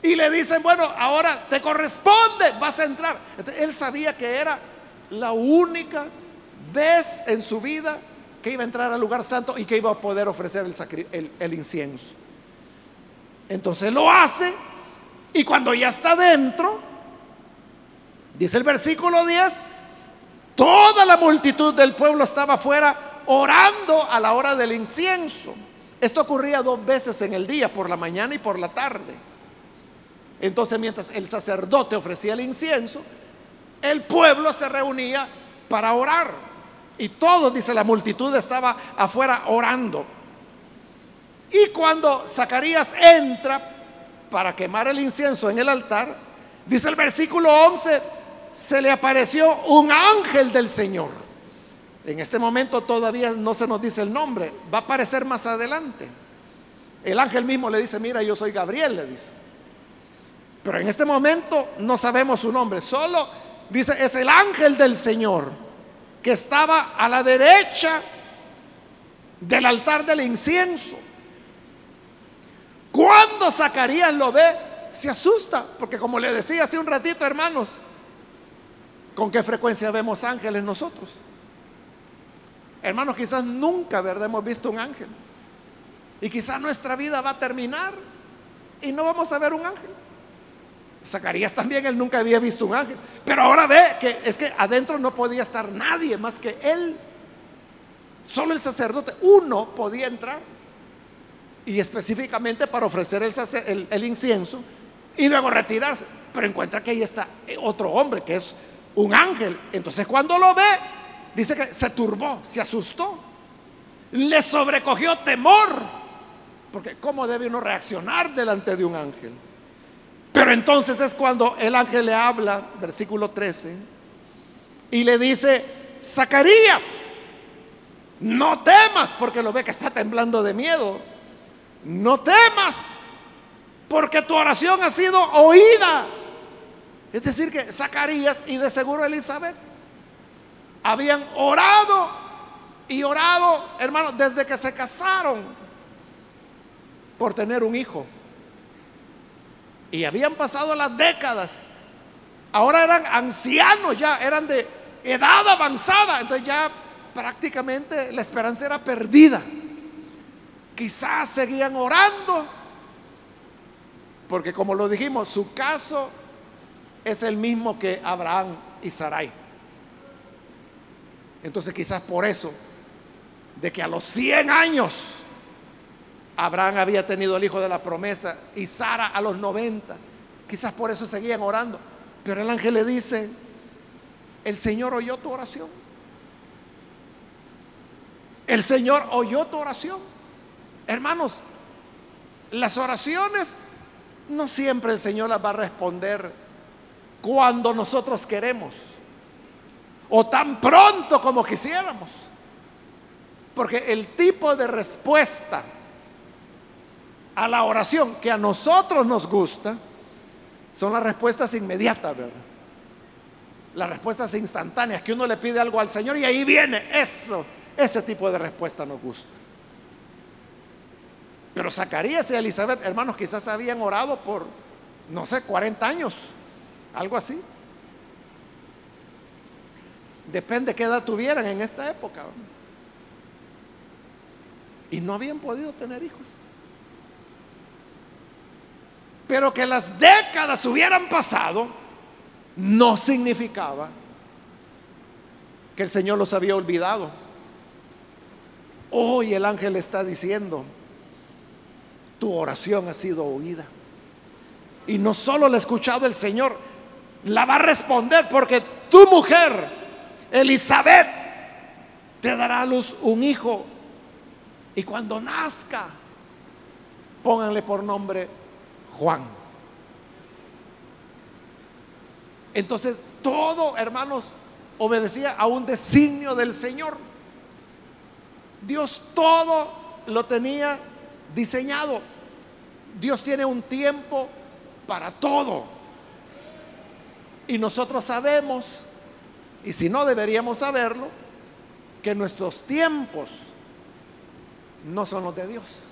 y le dicen, bueno, ahora te corresponde, vas a entrar. él sabía que era la única vez en su vida que iba a entrar al lugar santo y que iba a poder ofrecer el, el incienso. Entonces lo hace y cuando ya está dentro, dice el versículo 10, toda la multitud del pueblo estaba afuera orando a la hora del incienso. Esto ocurría dos veces en el día, por la mañana y por la tarde. Entonces mientras el sacerdote ofrecía el incienso, el pueblo se reunía para orar. Y todos, dice la multitud, estaba afuera orando. Y cuando Zacarías entra para quemar el incienso en el altar, dice el versículo 11, se le apareció un ángel del Señor. En este momento todavía no se nos dice el nombre, va a aparecer más adelante. El ángel mismo le dice, mira, yo soy Gabriel, le dice. Pero en este momento no sabemos su nombre, solo dice, es el ángel del Señor que estaba a la derecha del altar del incienso. Cuando Zacarías lo ve, se asusta, porque como le decía hace un ratito, hermanos, ¿con qué frecuencia vemos ángeles nosotros? Hermanos, quizás nunca, ¿verdad? Hemos visto un ángel. Y quizás nuestra vida va a terminar y no vamos a ver un ángel. Zacarías también, él nunca había visto un ángel. Pero ahora ve que es que adentro no podía estar nadie más que él. Solo el sacerdote, uno podía entrar. Y específicamente para ofrecer el, incienso y luego retirarse. Pero encuentra que ahí está otro hombre que es un ángel. Entonces cuando lo ve, dice que se turbó, se asustó. Le sobrecogió temor porque ¿cómo debe uno reaccionar delante de un ángel? Pero entonces es cuando el ángel le habla, versículo 13, y le dice, Zacarías, no temas, porque lo ve que está temblando de miedo. No temas, porque tu oración ha sido oída. Es decir, que Zacarías y de seguro Elizabeth habían orado y orado, hermano, desde que se casaron por tener un hijo. Y habían pasado las décadas. Ahora eran ancianos ya, eran de edad avanzada. Entonces ya prácticamente la esperanza era perdida. Quizás seguían orando. Porque como lo dijimos, su caso es el mismo que Abraham y Sarai. Entonces quizás por eso, de que a los 100 años Abraham había tenido el hijo de la promesa y Sara a los 90. Quizás por eso seguían orando. Pero el ángel le dice, el Señor oyó tu oración. El Señor oyó tu oración. Hermanos, las oraciones no siempre el Señor las va a responder cuando nosotros queremos o tan pronto como quisiéramos. Porque el tipo de respuesta a la oración que a nosotros nos gusta, son las respuestas inmediatas, ¿verdad? Las respuestas instantáneas, que uno le pide algo al Señor y ahí viene eso. Ese tipo de respuesta nos gusta. Pero Zacarías y Elizabeth, hermanos, quizás habían orado por, no sé, 40 años, algo así. Depende qué edad tuvieran en esta época. Y no habían podido tener hijos. Pero que las décadas hubieran pasado no significaba que el Señor los había olvidado. Hoy el ángel está diciendo, tu oración ha sido oída. Y no solo la ha escuchado el Señor, la va a responder porque tu mujer, Elizabeth, te dará a luz un hijo. Y cuando nazca, pónganle por nombre Juan. Entonces, todo, hermanos, obedecía a un designio del Señor. Dios todo lo tenía diseñado. Dios tiene un tiempo para todo. Y nosotros sabemos, y si no deberíamos saberlo, que nuestros tiempos no son los de Dios.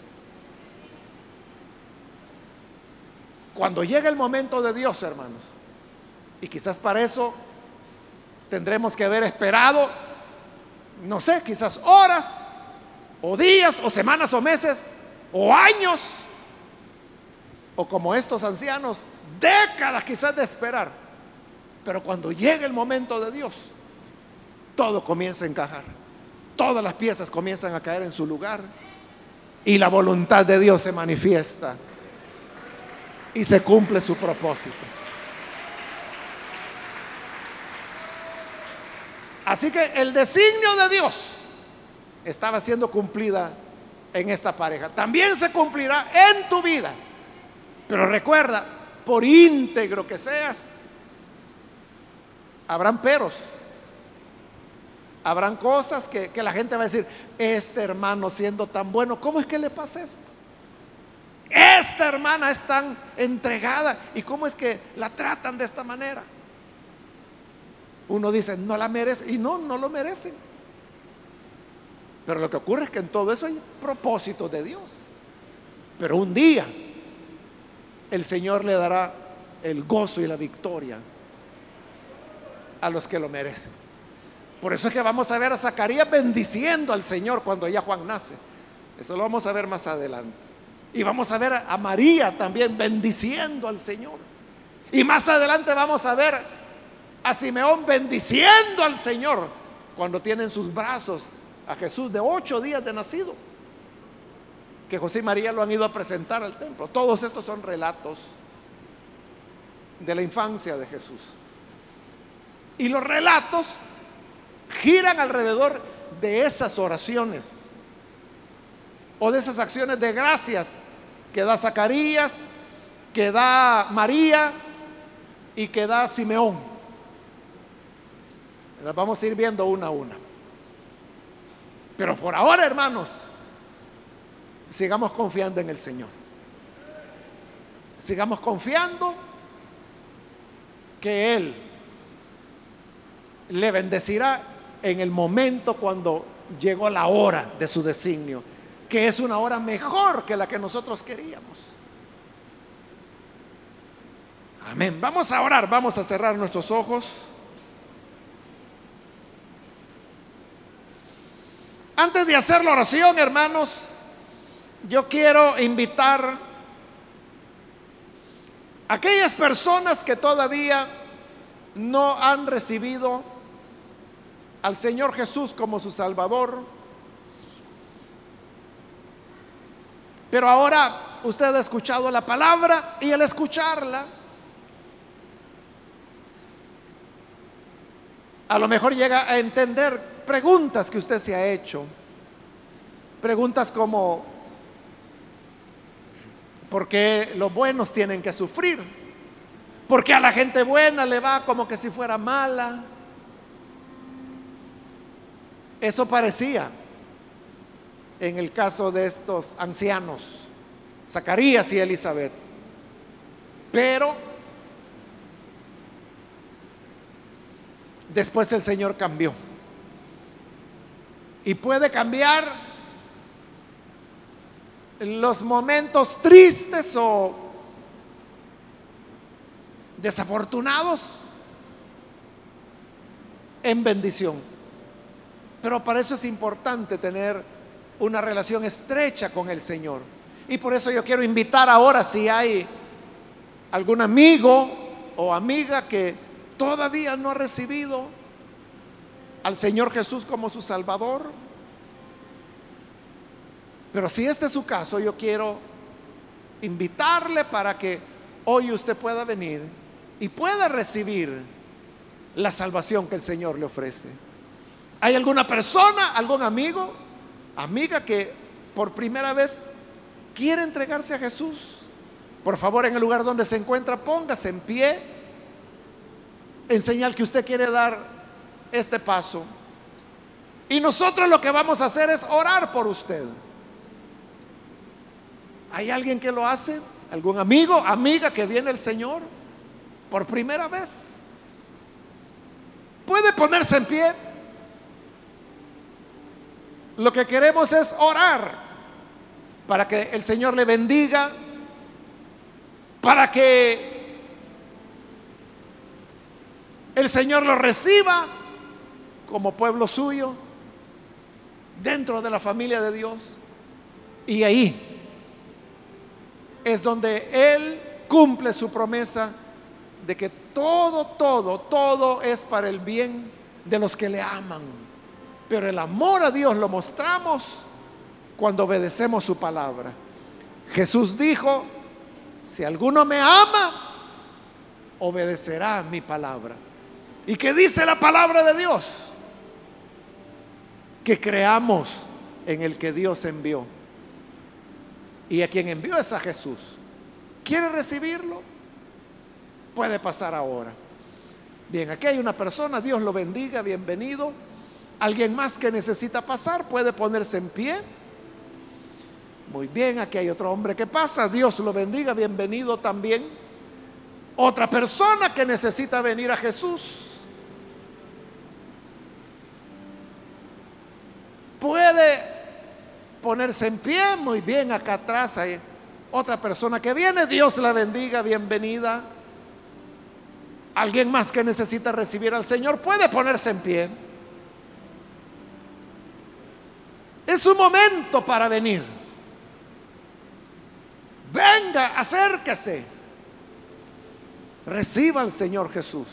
Cuando llegue el momento de Dios, hermanos, y quizás para eso tendremos que haber esperado, no sé, quizás horas, o días, o semanas, o meses, o años, o como estos ancianos, décadas quizás de esperar. Pero cuando llegue el momento de Dios, todo comienza a encajar. Todas las piezas comienzan a caer en su lugar y la voluntad de Dios se manifiesta y se cumple su propósito. Así que el designio de Dios estaba siendo cumplida en esta pareja. También se cumplirá en tu vida. Pero recuerda, por íntegro que seas, habrán peros. Habrán cosas que, que, la gente va a decir, este hermano siendo tan bueno, ¿cómo es que le pasa esto? Esta hermana es tan entregada y cómo es que la tratan de esta manera. Uno dice, no la merece y no, no lo merecen. Pero lo que ocurre es que en todo eso hay propósito de Dios. Pero un día el Señor le dará el gozo y la victoria a los que lo merecen. Por eso es que vamos a ver a Zacarías bendiciendo al Señor cuando ya Juan nace. Eso lo vamos a ver más adelante. Y vamos a ver a María también bendiciendo al Señor. Y más adelante vamos a ver a Simeón bendiciendo al Señor cuando tiene en sus brazos a Jesús de ocho días de nacido. Que José y María lo han ido a presentar al templo. Todos estos son relatos de la infancia de Jesús. Y los relatos giran alrededor de esas oraciones o de esas acciones de gracias que da Zacarías, que da María y que da Simeón. Las vamos a ir viendo una a una. Pero por ahora, hermanos, sigamos confiando en el Señor. Sigamos confiando que Él le bendecirá en el momento cuando llegó la hora de su designio, que es una hora mejor que la que nosotros queríamos. Amén. Vamos a orar, vamos a cerrar nuestros ojos. Antes de hacer la oración, hermanos, yo quiero invitar a aquellas personas que todavía no han recibido al Señor Jesús como su Salvador. Pero ahora usted ha escuchado la palabra y al escucharla, a lo mejor llega a entender preguntas que usted se ha hecho. Preguntas como, ¿por qué los buenos tienen que sufrir? ¿Por qué a la gente buena le va como que si fuera mala? Eso parecía en el caso de estos ancianos, Zacarías y Elizabeth. Pero después el Señor cambió. Y puede cambiar los momentos tristes o desafortunados en bendición. Pero para eso es importante tener una relación estrecha con el Señor. Y por eso yo quiero invitar ahora si hay algún amigo o amiga que todavía no ha recibido al Señor Jesús como su Salvador. Pero si este es su caso, yo quiero invitarle para que hoy usted pueda venir y pueda recibir la salvación que el Señor le ofrece. ¿Hay alguna persona, algún amigo, amiga que por primera vez quiere entregarse a Jesús? Por favor, en el lugar donde se encuentra, póngase en pie en señal que usted quiere dar este paso. Y nosotros lo que vamos a hacer es orar por usted. ¿Hay alguien que lo hace? ¿Algún amigo, amiga que viene el Señor por primera vez? ¿Puede ponerse en pie? Lo que queremos es orar para que el Señor le bendiga, para que el Señor lo reciba como pueblo suyo dentro de la familia de Dios. Y ahí es donde Él cumple su promesa de que todo, todo, todo es para el bien de los que le aman pero el amor a Dios lo mostramos cuando obedecemos su palabra. Jesús dijo, si alguno me ama, obedecerá mi palabra. ¿Y qué dice la palabra de Dios? Que creamos en el que Dios envió. Y a quien envió es a Jesús. ¿Quiere recibirlo? Puede pasar ahora. Bien, aquí hay una persona, Dios lo bendiga, bienvenido. Alguien más que necesita pasar puede ponerse en pie. Muy bien, aquí hay otro hombre que pasa, Dios lo bendiga, bienvenido también. Otra persona que necesita venir a Jesús. Puede ponerse en pie, muy bien, acá atrás hay otra persona que viene, Dios la bendiga, bienvenida. Alguien más que necesita recibir al Señor puede ponerse en pie. Es un momento para venir. Venga, acérquese. Reciba al Señor Jesús.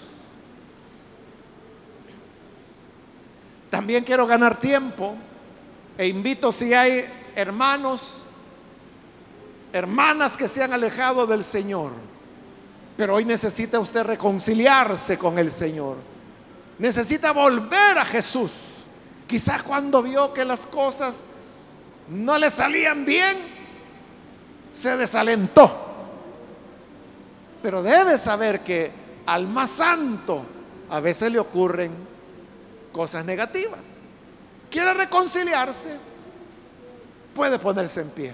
También quiero ganar tiempo e invito si hay hermanos, hermanas que se han alejado del Señor, pero hoy necesita usted reconciliarse con el Señor. Necesita volver a Jesús. Quizás cuando vio que las cosas no le salían bien, se desalentó. Pero debe saber que al más santo a veces le ocurren cosas negativas. Quiere reconciliarse, puede ponerse en pie.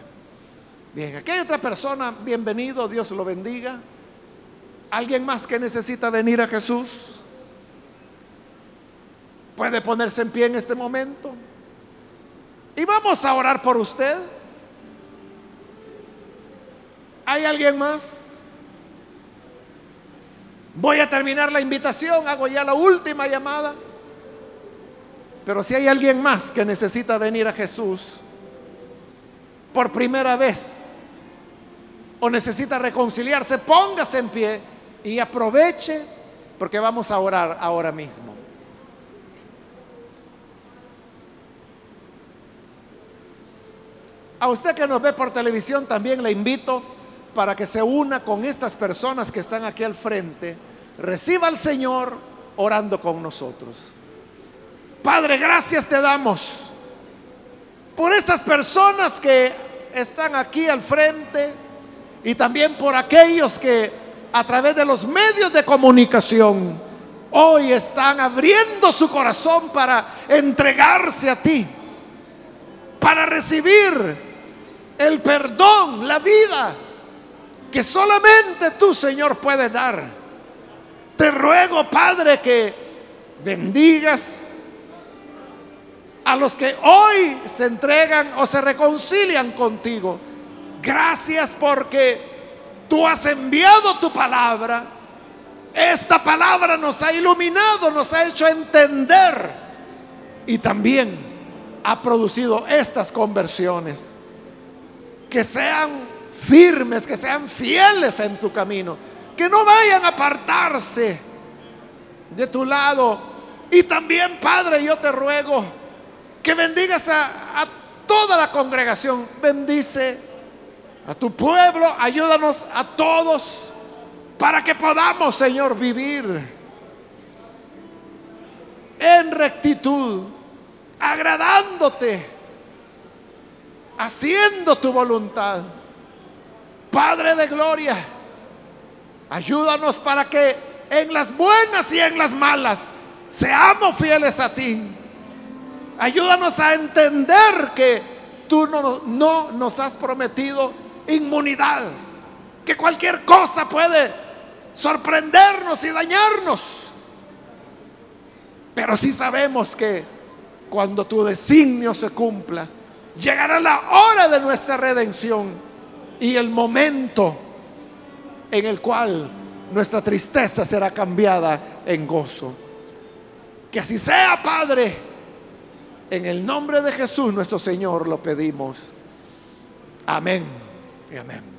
Bien, aquí hay otra persona, bienvenido, Dios lo bendiga. ¿Alguien más que necesita venir a Jesús? Puede ponerse en pie en este momento. Y vamos a orar por usted. ¿Hay alguien más? Voy a terminar la invitación, hago ya la última llamada. Pero si hay alguien más que necesita venir a Jesús por primera vez o necesita reconciliarse, póngase en pie y aproveche porque vamos a orar ahora mismo. A usted que nos ve por televisión también le invito para que se una con estas personas que están aquí al frente, reciba al Señor orando con nosotros. Padre, gracias te damos por estas personas que están aquí al frente y también por aquellos que a través de los medios de comunicación hoy están abriendo su corazón para entregarse a ti, para recibir el perdón, la vida que solamente tú, Señor, puedes dar. Te ruego, Padre, que bendigas a los que hoy se entregan o se reconcilian contigo. Gracias porque tú has enviado tu palabra. Esta palabra nos ha iluminado, nos ha hecho entender y también ha producido estas conversiones. Que sean firmes, que sean fieles en tu camino, que no vayan a apartarse de tu lado. Y también, Padre, yo te ruego que bendigas a, a toda la congregación, bendice a tu pueblo, ayúdanos a todos para que podamos, Señor, vivir en rectitud, agradándote, haciendo tu voluntad. Padre de gloria, ayúdanos para que en las buenas y en las malas seamos fieles a ti. Ayúdanos a entender que tú no, no nos has prometido inmunidad, que cualquier cosa puede sorprendernos y dañarnos. Pero sí sabemos que cuando tu designio se cumpla, llegará la hora de nuestra redención y el momento en el cual nuestra tristeza será cambiada en gozo. Que así sea, Padre. En el nombre de Jesús nuestro Señor lo pedimos. Amén y amén.